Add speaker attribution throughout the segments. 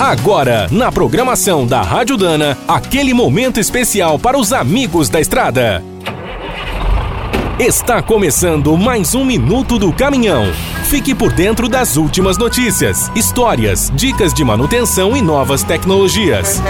Speaker 1: Agora, na programação da Rádio Dana, aquele momento especial para os amigos da estrada. Está começando mais um Minuto do Caminhão. Fique por dentro das últimas notícias, histórias, dicas de manutenção e novas tecnologias.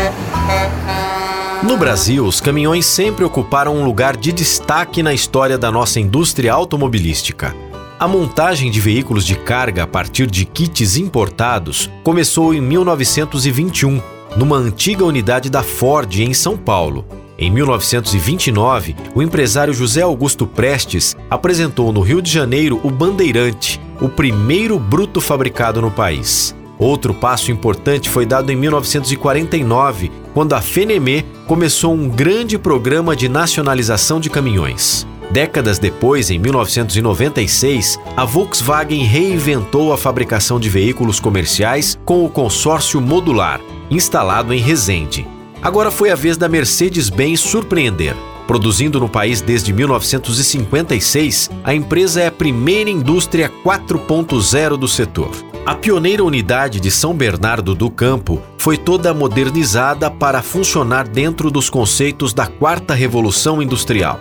Speaker 2: No Brasil, os caminhões sempre ocuparam um lugar de destaque na história da nossa indústria automobilística. A montagem de veículos de carga a partir de kits importados começou em 1921, numa antiga unidade da Ford em São Paulo. Em 1929, o empresário José Augusto Prestes apresentou no Rio de Janeiro o Bandeirante, o primeiro bruto fabricado no país. Outro passo importante foi dado em 1949, quando a FENEME começou um grande programa de nacionalização de caminhões. Décadas depois, em 1996, a Volkswagen reinventou a fabricação de veículos comerciais com o consórcio modular, instalado em Resende. Agora foi a vez da Mercedes-Benz surpreender. Produzindo no país desde 1956, a empresa é a primeira indústria 4.0 do setor. A pioneira unidade de São Bernardo do Campo foi toda modernizada para funcionar dentro dos conceitos da quarta revolução industrial.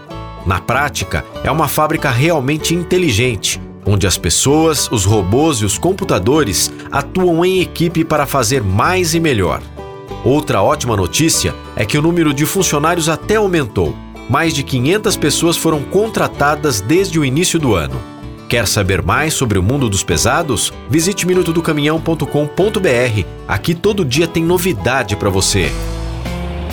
Speaker 2: Na prática, é uma fábrica realmente inteligente, onde as pessoas, os robôs e os computadores atuam em equipe para fazer mais e melhor. Outra ótima notícia é que o número de funcionários até aumentou. Mais de 500 pessoas foram contratadas desde o início do ano. Quer saber mais sobre o mundo dos pesados? Visite minutodocaminhão.com.br. Aqui todo dia tem novidade para você.